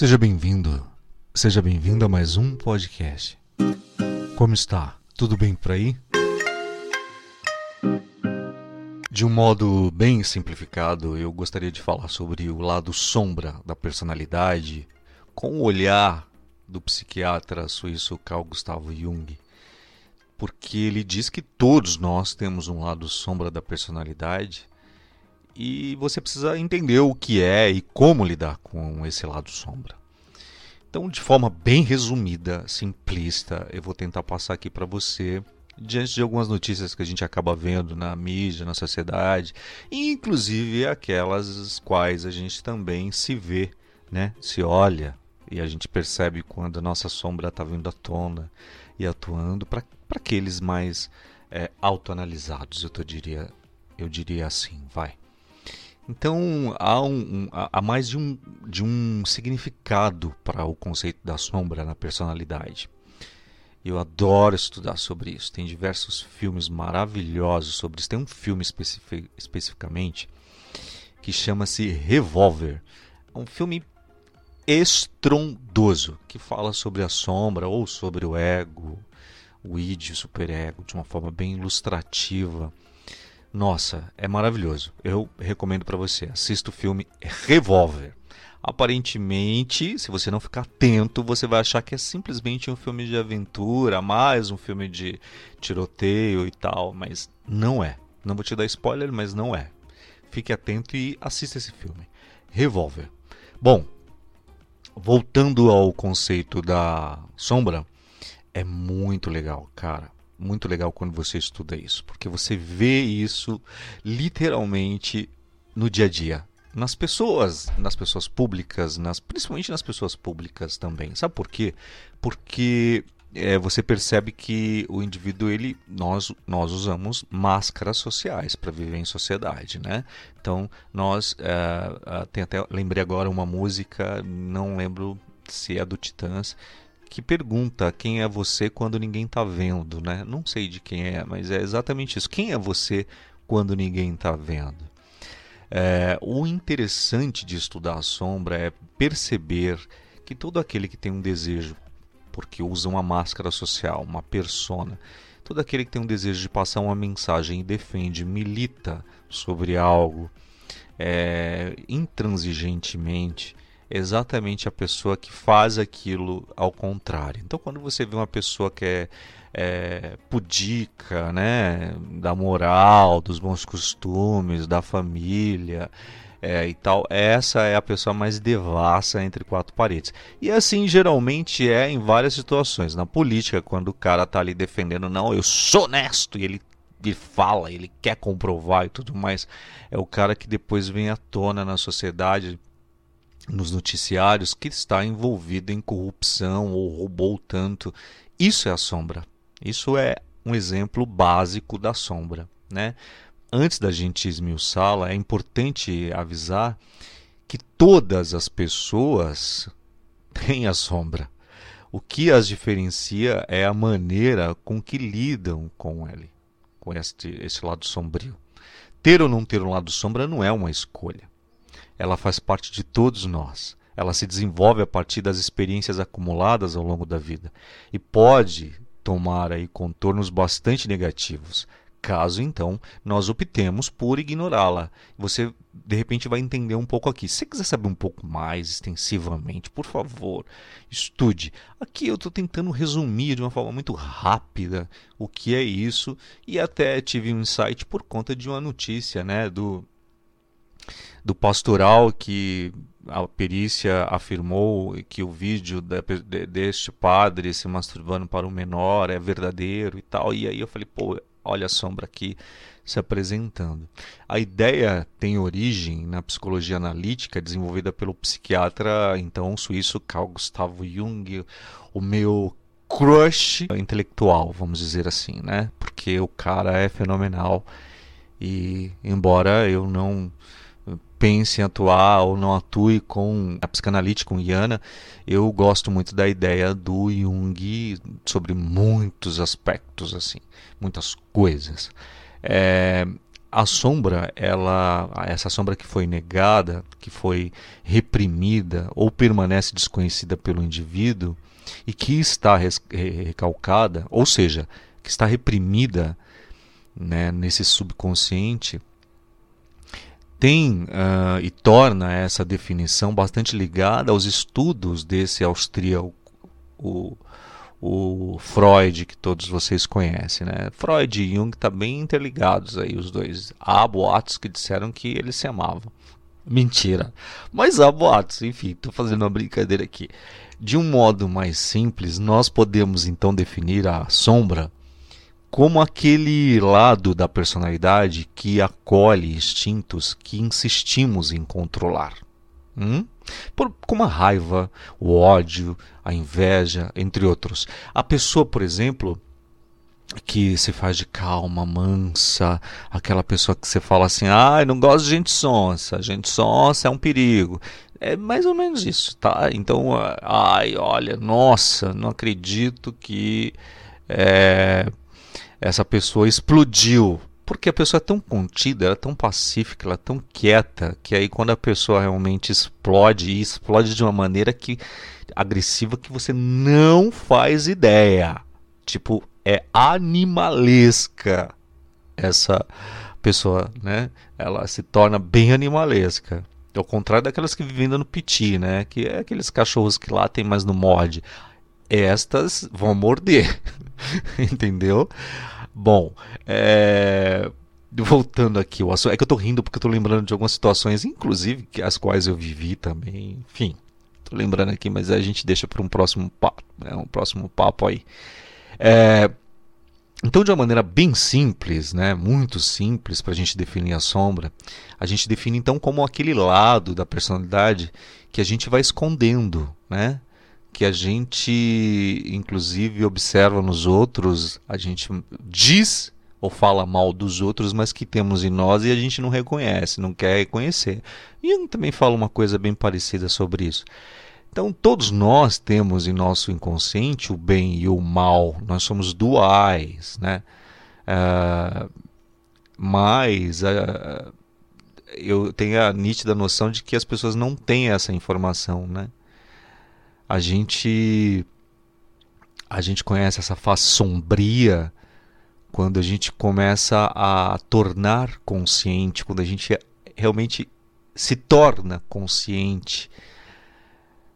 Seja bem-vindo, seja bem-vindo a mais um podcast. Como está? Tudo bem por aí? De um modo bem simplificado, eu gostaria de falar sobre o lado sombra da personalidade com o olhar do psiquiatra suíço Carl Gustavo Jung. Porque ele diz que todos nós temos um lado sombra da personalidade e você precisa entender o que é e como lidar com esse lado sombra. Então, de forma bem resumida, simplista, eu vou tentar passar aqui para você diante de algumas notícias que a gente acaba vendo na mídia, na sociedade, inclusive aquelas quais a gente também se vê, né? Se olha e a gente percebe quando a nossa sombra está vindo à tona e atuando para aqueles mais é, autoanalisados, eu, diria, eu diria assim, vai. Então há, um, há mais de um, de um significado para o conceito da sombra na personalidade. Eu adoro estudar sobre isso. Tem diversos filmes maravilhosos sobre isso. Tem um filme especific, especificamente que chama-se Revolver. É um filme estrondoso que fala sobre a sombra ou sobre o ego, o id, o superego, de uma forma bem ilustrativa. Nossa, é maravilhoso. Eu recomendo para você. Assista o filme Revolver. Aparentemente, se você não ficar atento, você vai achar que é simplesmente um filme de aventura, mais um filme de tiroteio e tal, mas não é. Não vou te dar spoiler, mas não é. Fique atento e assista esse filme. Revolver. Bom, voltando ao conceito da sombra, é muito legal, cara muito legal quando você estuda isso, porque você vê isso literalmente no dia a dia, nas pessoas, nas pessoas públicas, nas, principalmente nas pessoas públicas também. Sabe por quê? Porque é, você percebe que o indivíduo ele nós nós usamos máscaras sociais para viver em sociedade né então nós é, tem até lembrei agora uma música não lembro se é do Titãs que pergunta quem é você quando ninguém está vendo, né? Não sei de quem é, mas é exatamente isso. Quem é você quando ninguém está vendo? É, o interessante de estudar a sombra é perceber que todo aquele que tem um desejo, porque usa uma máscara social, uma persona, todo aquele que tem um desejo de passar uma mensagem e defende, milita sobre algo é, intransigentemente, exatamente a pessoa que faz aquilo ao contrário. Então, quando você vê uma pessoa que é, é pudica, né, da moral, dos bons costumes, da família, é, e tal, essa é a pessoa mais devassa entre quatro paredes. E assim geralmente é em várias situações. Na política, quando o cara tá ali defendendo, não, eu sou honesto, e ele, ele fala, ele quer comprovar e tudo mais, é o cara que depois vem à tona na sociedade nos noticiários que está envolvido em corrupção ou roubou tanto. Isso é a sombra. Isso é um exemplo básico da sombra, né? Antes da gente esmiuçá-la, é importante avisar que todas as pessoas têm a sombra. O que as diferencia é a maneira com que lidam com ele, com este, esse lado sombrio. Ter ou não ter um lado sombra não é uma escolha ela faz parte de todos nós. Ela se desenvolve a partir das experiências acumuladas ao longo da vida e pode tomar aí contornos bastante negativos, caso então nós optemos por ignorá-la. Você de repente vai entender um pouco aqui. Se você quiser saber um pouco mais extensivamente, por favor, estude. Aqui eu estou tentando resumir de uma forma muito rápida o que é isso e até tive um insight por conta de uma notícia, né, do do pastoral que a perícia afirmou que o vídeo de, de, deste padre se masturbando para um menor é verdadeiro e tal. E aí eu falei, pô, olha a sombra aqui se apresentando. A ideia tem origem na psicologia analítica desenvolvida pelo psiquiatra então suíço Carl Gustavo Jung, o meu crush intelectual, vamos dizer assim, né? Porque o cara é fenomenal e embora eu não pense em atuar ou não atue com a psicanalítica, com Iana, eu gosto muito da ideia do Jung sobre muitos aspectos, assim, muitas coisas. É, a sombra, ela, essa sombra que foi negada, que foi reprimida ou permanece desconhecida pelo indivíduo e que está recalcada, ou seja, que está reprimida né, nesse subconsciente, tem uh, e torna essa definição bastante ligada aos estudos desse austríaco, o, o Freud, que todos vocês conhecem. Né? Freud e Jung estão tá bem interligados aí, os dois. Há boatos que disseram que eles se amavam. Mentira. Mas há boatos, enfim, estou fazendo uma brincadeira aqui. De um modo mais simples, nós podemos então definir a sombra como aquele lado da personalidade que acolhe instintos que insistimos em controlar. Hum? Por, como a raiva, o ódio, a inveja, entre outros. A pessoa, por exemplo, que se faz de calma, mansa, aquela pessoa que você fala assim, ah, não gosto de gente sonsa, gente sonsa é um perigo. É mais ou menos isso, tá? Então, ai, olha, nossa, não acredito que é, essa pessoa explodiu. Porque a pessoa é tão contida, ela é tão pacífica, ela é tão quieta, que aí quando a pessoa realmente explode, e explode de uma maneira que agressiva que você não faz ideia. Tipo, é animalesca essa pessoa, né? Ela se torna bem animalesca. Ao contrário daquelas que vivem no piti, né? Que é aqueles cachorros que lá tem mais no morde. Estas vão morder. Entendeu? Bom, é... voltando aqui, é que eu tô rindo porque eu tô lembrando de algumas situações, inclusive as quais eu vivi também. Enfim, tô lembrando aqui, mas a gente deixa para um próximo papo, né? um próximo papo aí. É... Então, de uma maneira bem simples, né, muito simples para a gente definir a sombra, a gente define então como aquele lado da personalidade que a gente vai escondendo, né? Que a gente, inclusive, observa nos outros, a gente diz ou fala mal dos outros, mas que temos em nós e a gente não reconhece, não quer reconhecer. E eu também falo uma coisa bem parecida sobre isso. Então, todos nós temos em nosso inconsciente o bem e o mal, nós somos duais, né? Uh, mas uh, eu tenho a nítida noção de que as pessoas não têm essa informação, né? A gente a gente conhece essa face sombria quando a gente começa a tornar consciente, quando a gente realmente se torna consciente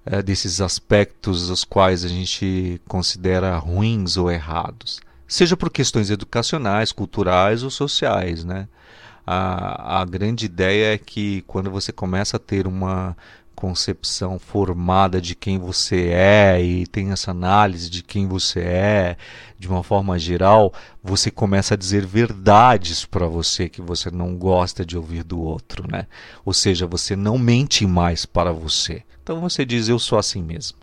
é, desses aspectos os quais a gente considera ruins ou errados, seja por questões educacionais, culturais ou sociais, né? A, a grande ideia é que quando você começa a ter uma concepção formada de quem você é e tem essa análise de quem você é de uma forma geral, você começa a dizer verdades para você que você não gosta de ouvir do outro, né? Ou seja, você não mente mais para você. Então você diz eu sou assim mesmo.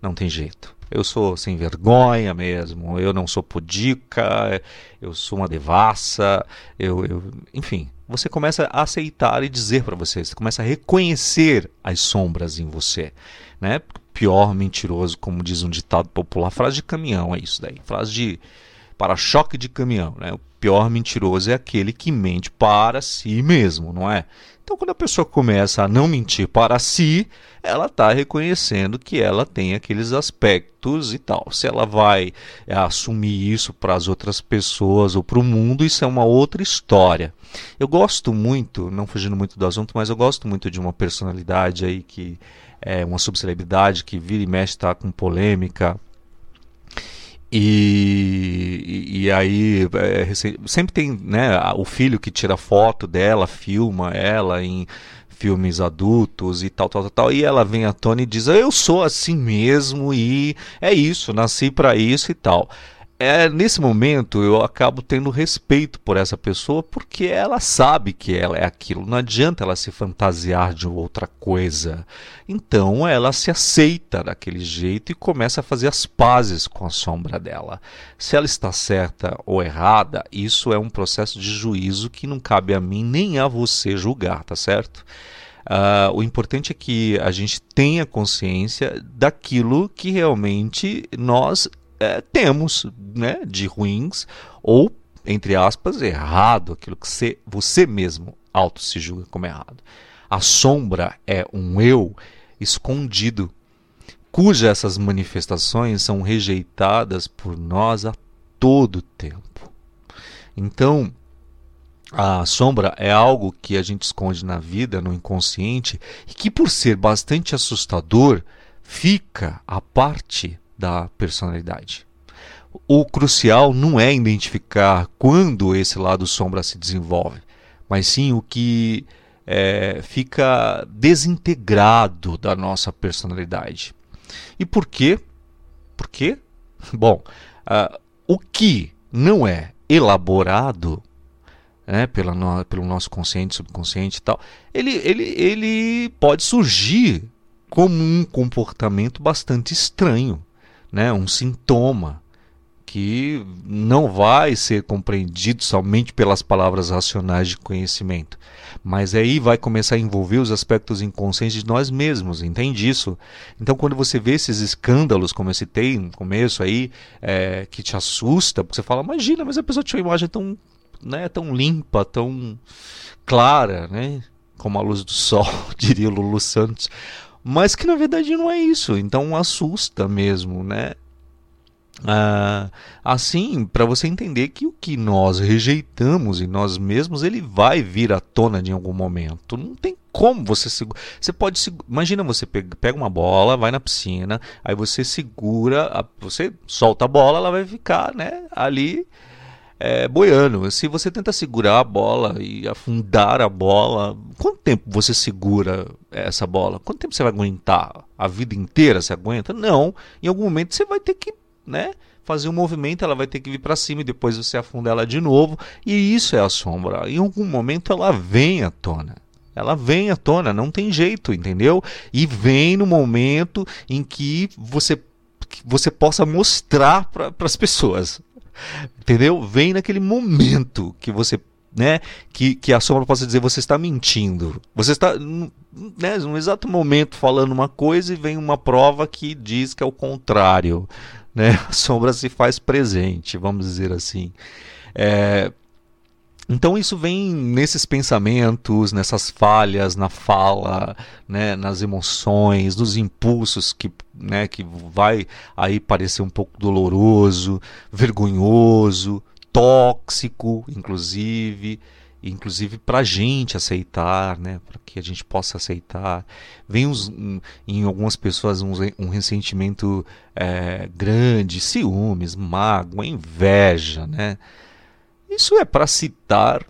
Não tem jeito. Eu sou sem vergonha mesmo, eu não sou pudica, eu sou uma devassa, eu, eu enfim, você começa a aceitar e dizer para você, você começa a reconhecer as sombras em você, né? Pior mentiroso, como diz um ditado popular, frase de caminhão é isso daí, frase de para-choque de caminhão, né? O pior mentiroso é aquele que mente para si mesmo, não é? Então, quando a pessoa começa a não mentir para si, ela está reconhecendo que ela tem aqueles aspectos e tal. Se ela vai é, assumir isso para as outras pessoas ou para o mundo, isso é uma outra história. Eu gosto muito, não fugindo muito do assunto, mas eu gosto muito de uma personalidade aí que é uma subcelebridade que vira e mexe está com polêmica e, e, aí é, sempre tem né, o filho que tira foto dela, filma ela em filmes adultos e tal, tal, tal, e ela vem à tona e diz: Eu sou assim mesmo e é isso, nasci para isso e tal é, nesse momento eu acabo tendo respeito por essa pessoa porque ela sabe que ela é aquilo. Não adianta ela se fantasiar de outra coisa. Então ela se aceita daquele jeito e começa a fazer as pazes com a sombra dela. Se ela está certa ou errada, isso é um processo de juízo que não cabe a mim nem a você julgar, tá certo? Uh, o importante é que a gente tenha consciência daquilo que realmente nós é, temos né, de ruins ou entre aspas, errado, aquilo que você, você mesmo auto se julga como errado. A sombra é um eu escondido, cujas essas manifestações são rejeitadas por nós a todo tempo. Então, a sombra é algo que a gente esconde na vida, no inconsciente, e que, por ser bastante assustador, fica a parte da personalidade. O crucial não é identificar quando esse lado sombra se desenvolve, mas sim o que é, fica desintegrado da nossa personalidade. E por quê? Por quê? Bom, uh, o que não é elaborado né, pela no, pelo nosso consciente, subconsciente e tal, ele, ele, ele pode surgir como um comportamento bastante estranho, né, um sintoma que não vai ser compreendido somente pelas palavras racionais de conhecimento. Mas aí vai começar a envolver os aspectos inconscientes de nós mesmos, entende isso? Então, quando você vê esses escândalos, como eu citei no começo aí, é, que te assusta, você fala, imagina, mas a pessoa tinha uma imagem tão, né, tão limpa, tão clara, né? Como a luz do sol, diria o Lulu Santos mas que na verdade não é isso, então assusta mesmo, né? Ah, assim, para você entender que o que nós rejeitamos em nós mesmos, ele vai vir à tona em algum momento. Não tem como você segurar. Você pode imagina você pega, pega uma bola, vai na piscina, aí você segura, a, você solta a bola, ela vai ficar, né, ali é, boiando. Se você tenta segurar a bola e afundar a bola, quanto tempo você segura essa bola? Quanto tempo você vai aguentar? A vida inteira você aguenta? Não. Em algum momento você vai ter que né? Fazer um movimento, ela vai ter que vir para cima e depois você afunda ela de novo. E isso é a sombra. Em algum momento ela vem à tona. Ela vem à tona, não tem jeito, entendeu? E vem no momento em que você, que você possa mostrar para as pessoas. Entendeu? Vem naquele momento que você né, que, que a sombra possa dizer você está mentindo. Você está né, num exato momento falando uma coisa e vem uma prova que diz que é o contrário né? A sombra se faz presente, vamos dizer assim. É, então isso vem nesses pensamentos, nessas falhas na fala, né, nas emoções, nos impulsos que, né, que vai aí parecer um pouco doloroso, vergonhoso, tóxico, inclusive inclusive para a gente aceitar, né, para que a gente possa aceitar. Vem uns, em algumas pessoas um, um ressentimento é, grande, ciúmes, mágoa, inveja, né? Isso é para citar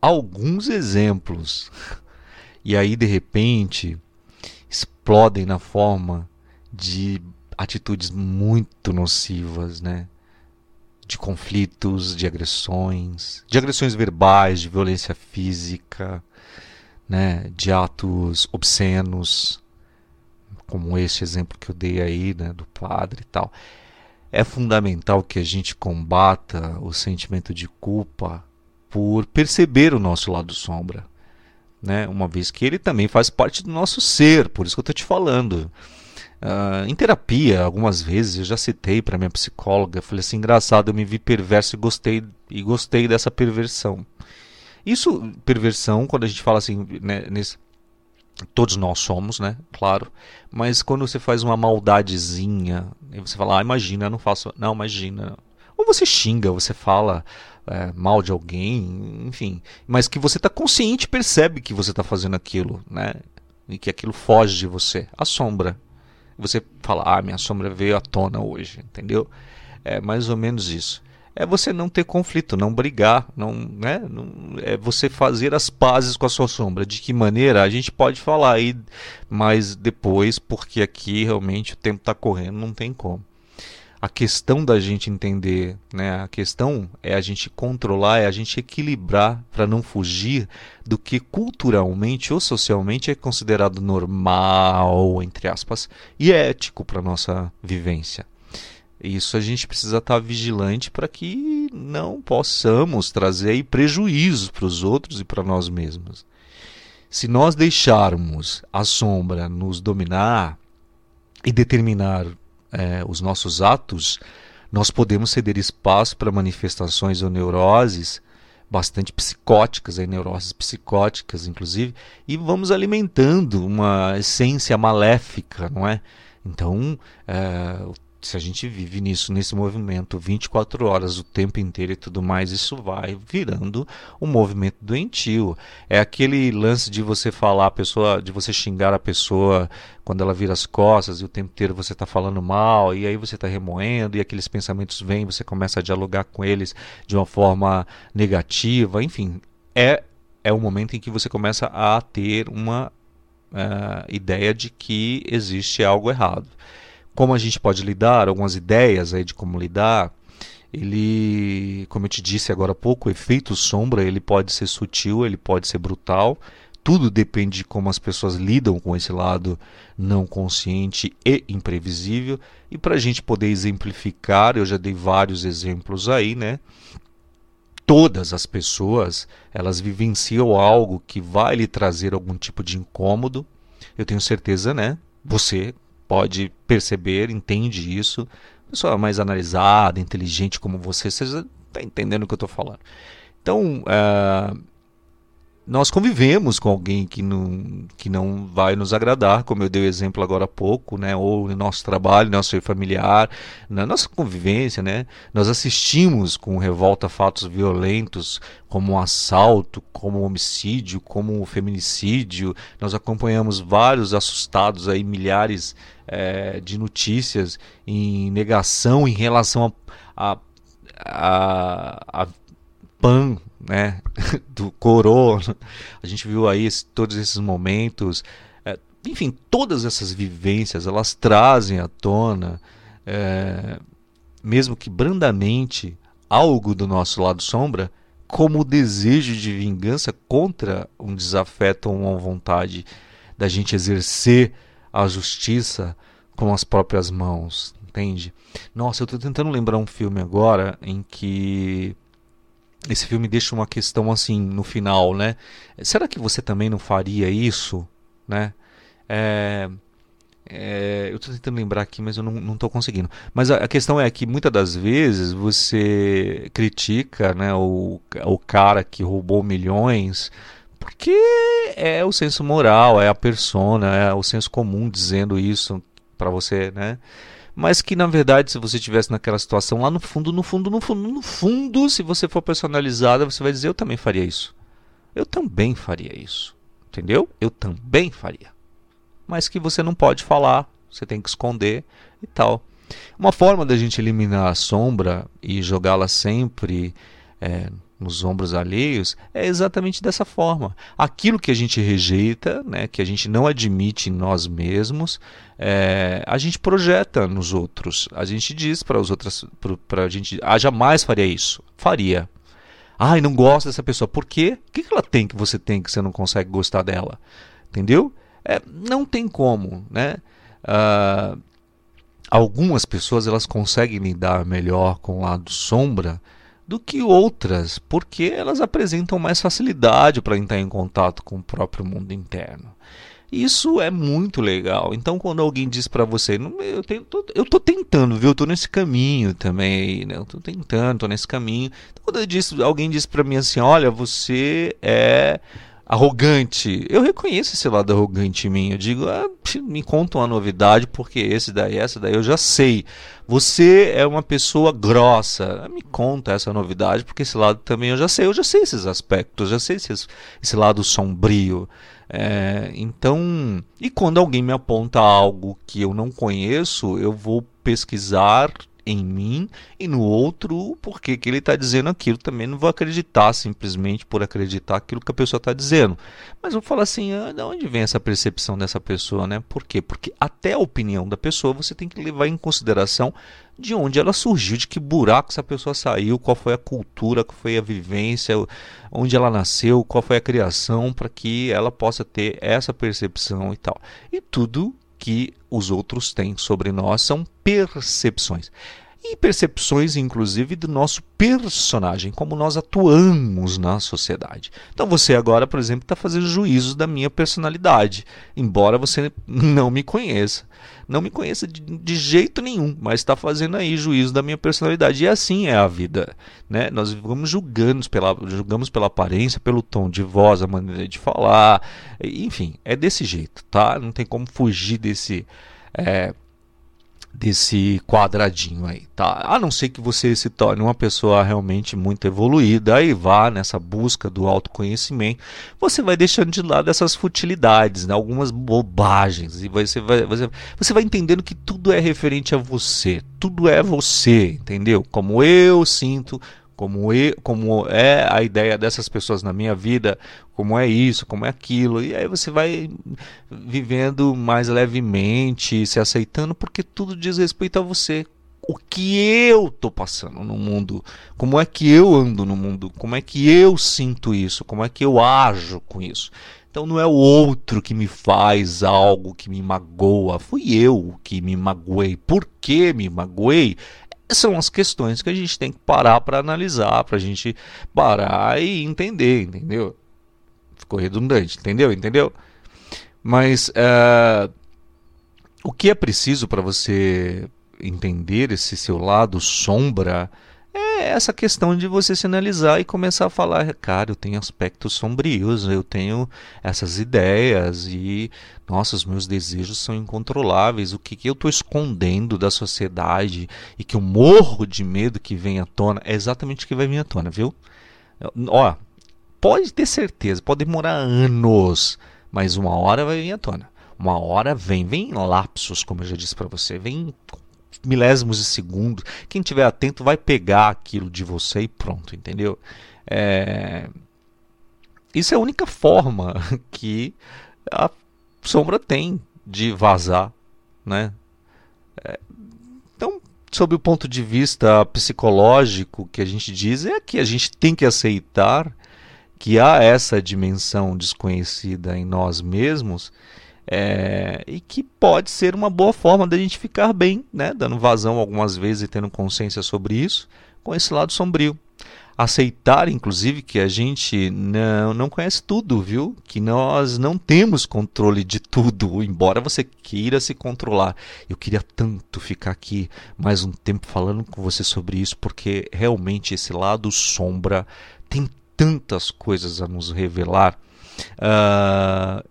alguns exemplos. E aí, de repente, explodem na forma de atitudes muito nocivas, né? de conflitos, de agressões, de agressões verbais, de violência física, né, de atos obscenos, como este exemplo que eu dei aí, né, do padre e tal. É fundamental que a gente combata o sentimento de culpa por perceber o nosso lado sombra, né, uma vez que ele também faz parte do nosso ser, por isso que eu estou te falando. Uh, em terapia, algumas vezes, eu já citei para minha psicóloga, falei assim, engraçado, eu me vi perverso e gostei, e gostei dessa perversão. Isso, perversão, quando a gente fala assim, né, nesse, todos nós somos, né, claro, mas quando você faz uma maldadezinha, e você fala, ah, imagina, não faço, não, imagina, ou você xinga, você fala é, mal de alguém, enfim, mas que você está consciente, percebe que você está fazendo aquilo, né, e que aquilo foge de você, a sombra, você fala, ah, minha sombra veio à tona hoje, entendeu? É mais ou menos isso. É você não ter conflito, não brigar, não, né? Não, é você fazer as pazes com a sua sombra. De que maneira? A gente pode falar aí mais depois, porque aqui realmente o tempo está correndo, não tem como a questão da gente entender, né? A questão é a gente controlar, é a gente equilibrar para não fugir do que culturalmente ou socialmente é considerado normal, entre aspas, e ético para nossa vivência. Isso a gente precisa estar tá vigilante para que não possamos trazer prejuízos para os outros e para nós mesmos. Se nós deixarmos a sombra nos dominar e determinar é, os nossos atos, nós podemos ceder espaço para manifestações ou neuroses bastante psicóticas, aí, neuroses psicóticas, inclusive, e vamos alimentando uma essência maléfica, não é? Então, é, se a gente vive nisso, nesse movimento 24 horas o tempo inteiro e tudo mais, isso vai virando um movimento doentio. É aquele lance de você falar a pessoa, de você xingar a pessoa quando ela vira as costas e o tempo inteiro você está falando mal e aí você está remoendo e aqueles pensamentos vêm, você começa a dialogar com eles de uma forma negativa, enfim, é é o momento em que você começa a ter uma uh, ideia de que existe algo errado como a gente pode lidar, algumas ideias aí de como lidar. Ele, como eu te disse agora há pouco, o efeito sombra ele pode ser sutil, ele pode ser brutal. Tudo depende de como as pessoas lidam com esse lado não consciente e imprevisível. E para a gente poder exemplificar, eu já dei vários exemplos aí, né? Todas as pessoas elas vivenciam algo que vai lhe trazer algum tipo de incômodo. Eu tenho certeza, né? Você pode perceber, entende isso. Pessoa mais analisada, inteligente como você, você está entendendo o que eu estou falando. Então, uh, nós convivemos com alguém que não, que não vai nos agradar, como eu dei o exemplo agora há pouco, né? ou no nosso trabalho, no nosso familiar, na nossa convivência. Né? Nós assistimos com revolta fatos violentos, como um assalto, como um homicídio, como um feminicídio. Nós acompanhamos vários assustados, aí, milhares é, de notícias em negação em relação a, a, a, a PAN, né, do corona. A gente viu aí todos esses momentos. É, enfim, todas essas vivências elas trazem à tona, é, mesmo que brandamente, algo do nosso lado sombra, como o desejo de vingança contra um desafeto ou uma vontade da gente exercer a justiça com as próprias mãos, entende? Nossa, eu estou tentando lembrar um filme agora em que esse filme deixa uma questão assim no final, né? Será que você também não faria isso, né? É, é, eu estou tentando lembrar aqui, mas eu não estou conseguindo. Mas a, a, questão é que muitas das vezes você critica né, o, o cara que roubou milhões porque é o senso moral, é a persona, é o senso comum dizendo isso para você, né? mas que na verdade, se você estivesse naquela situação lá no fundo, no fundo, no fundo, no fundo, se você for personalizada, você vai dizer: Eu também faria isso. Eu também faria isso. Entendeu? Eu também faria. Mas que você não pode falar, você tem que esconder e tal. Uma forma da gente eliminar a sombra e jogá-la sempre é, nos ombros alheios é exatamente dessa forma. Aquilo que a gente rejeita, né, que a gente não admite em nós mesmos, é, a gente projeta nos outros. A gente diz para os outros, para a gente, ah, jamais faria isso. Faria. Ai, não gosto dessa pessoa. Por quê? O que ela tem que você tem que você não consegue gostar dela? Entendeu? É, não tem como, né? Uh, algumas pessoas elas conseguem lidar melhor com o lado sombra do que outras, porque elas apresentam mais facilidade para entrar em contato com o próprio mundo interno. Isso é muito legal. Então, quando alguém diz para você, eu, tô tentando, viu? Tô nesse caminho também, né? Tentando, tô nesse caminho. Então, quando diz, alguém diz para mim assim, olha, você é arrogante. Eu reconheço esse lado arrogante em mim. Eu digo, ah, me conta uma novidade, porque esse daí, essa daí eu já sei. Você é uma pessoa grossa. Ah, me conta essa novidade, porque esse lado também eu já sei. Eu já sei esses aspectos, já sei esse, esse lado sombrio. É, então, e quando alguém me aponta algo que eu não conheço, eu vou pesquisar em mim e no outro porque que ele está dizendo aquilo. Também não vou acreditar simplesmente por acreditar aquilo que a pessoa está dizendo. Mas vou falar assim, ah, de onde vem essa percepção dessa pessoa, né? Por quê? Porque até a opinião da pessoa você tem que levar em consideração de onde ela surgiu, de que buraco essa pessoa saiu, qual foi a cultura, qual foi a vivência, onde ela nasceu, qual foi a criação, para que ela possa ter essa percepção e tal. E tudo que os outros têm sobre nós são percepções. E percepções, inclusive, do nosso personagem, como nós atuamos na sociedade. Então você agora, por exemplo, está fazendo juízos da minha personalidade, embora você não me conheça. Não me conheça de, de jeito nenhum, mas está fazendo aí juízo da minha personalidade. E assim é a vida. Né? Nós vamos julgando pela, julgamos pela aparência, pelo tom de voz, a maneira de falar, enfim, é desse jeito, tá? Não tem como fugir desse. É, desse quadradinho aí, tá? A não ser que você se torne uma pessoa realmente muito evoluída e vá nessa busca do autoconhecimento, você vai deixando de lado essas futilidades, né? algumas bobagens e você vai, você, você vai entendendo que tudo é referente a você, tudo é você, entendeu? Como eu sinto, como, como é a ideia dessas pessoas na minha vida, como é isso, como é aquilo. E aí você vai vivendo mais levemente, se aceitando, porque tudo diz respeito a você. O que eu estou passando no mundo, como é que eu ando no mundo, como é que eu sinto isso, como é que eu ajo com isso. Então não é o outro que me faz algo que me magoa, fui eu que me magoei. Por que me magoei? São as questões que a gente tem que parar para analisar, para a gente parar e entender, entendeu? Ficou redundante, entendeu? Entendeu? Mas uh, o que é preciso para você entender esse seu lado sombra é essa questão de você se analisar e começar a falar, cara, eu tenho aspectos sombrios, eu tenho essas ideias e, nossa, os meus desejos são incontroláveis, o que, que eu estou escondendo da sociedade e que eu morro de medo que venha à tona, é exatamente o que vai vir à tona, viu? Ó, pode ter certeza, pode demorar anos, mas uma hora vai vir à tona. Uma hora vem, vem lapsos, como eu já disse para você, vem milésimos de segundo. Quem tiver atento vai pegar aquilo de você e pronto, entendeu? É... Isso é a única forma que a sombra tem de vazar, né? É... Então, sob o ponto de vista psicológico, que a gente diz é que a gente tem que aceitar que há essa dimensão desconhecida em nós mesmos é, e que pode ser uma boa forma da gente ficar bem, né? dando vazão algumas vezes e tendo consciência sobre isso, com esse lado sombrio. Aceitar, inclusive, que a gente não, não conhece tudo, viu? Que nós não temos controle de tudo, embora você queira se controlar. Eu queria tanto ficar aqui mais um tempo falando com você sobre isso, porque realmente esse lado sombra tem tantas coisas a nos revelar. Uh,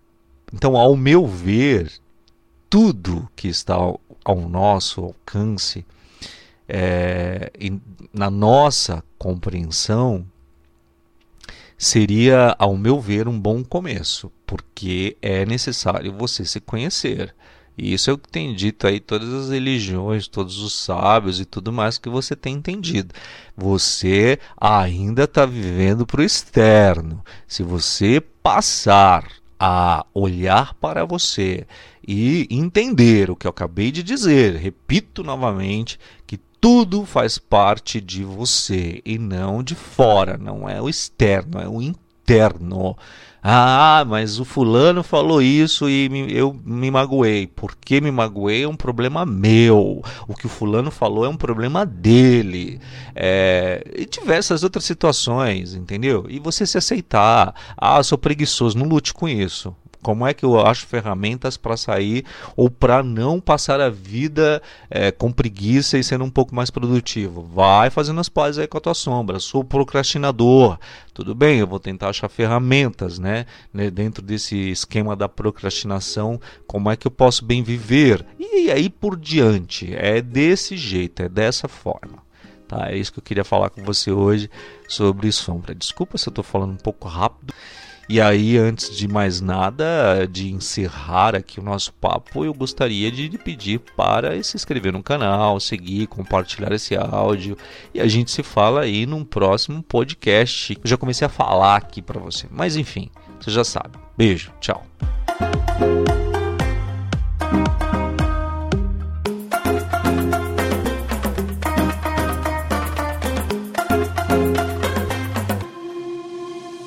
então, ao meu ver, tudo que está ao, nosso alcance, é, na nossa compreensão, seria, ao meu ver, um bom começo, porque é necessário você se conhecer. E isso é o que tem dito aí todas as religiões, todos os sábios e tudo mais que você tem entendido. Você ainda está vivendo para o externo. Se você passar a olhar para você e entender o que eu acabei de dizer. Repito novamente que tudo faz parte de você e não de fora, não é o externo, é o interno. Ah, mas o fulano falou isso e me, eu me magoei. Por que me magoei é um problema meu. O que o fulano falou é um problema dele. É, e diversas outras situações, entendeu? E você se aceitar. Ah, sou preguiçoso, não lute com isso. Como é que eu acho ferramentas para sair ou para não passar a vida é, com preguiça e sendo um pouco mais produtivo? Vai fazendo as pazes aí com a tua sombra. Sou procrastinador. Tudo bem, eu vou tentar achar ferramentas, né? né? Dentro desse esquema da procrastinação, como é que eu posso bem viver? E aí por diante. É desse jeito, é dessa forma. Tá? É isso que eu queria falar com você hoje sobre sombra. Desculpa se eu estou falando um pouco rápido. E aí, antes de mais nada, de encerrar aqui o nosso papo, eu gostaria de pedir para se inscrever no canal, seguir, compartilhar esse áudio e a gente se fala aí num próximo podcast. Eu já comecei a falar aqui para você, mas enfim, você já sabe. Beijo, tchau.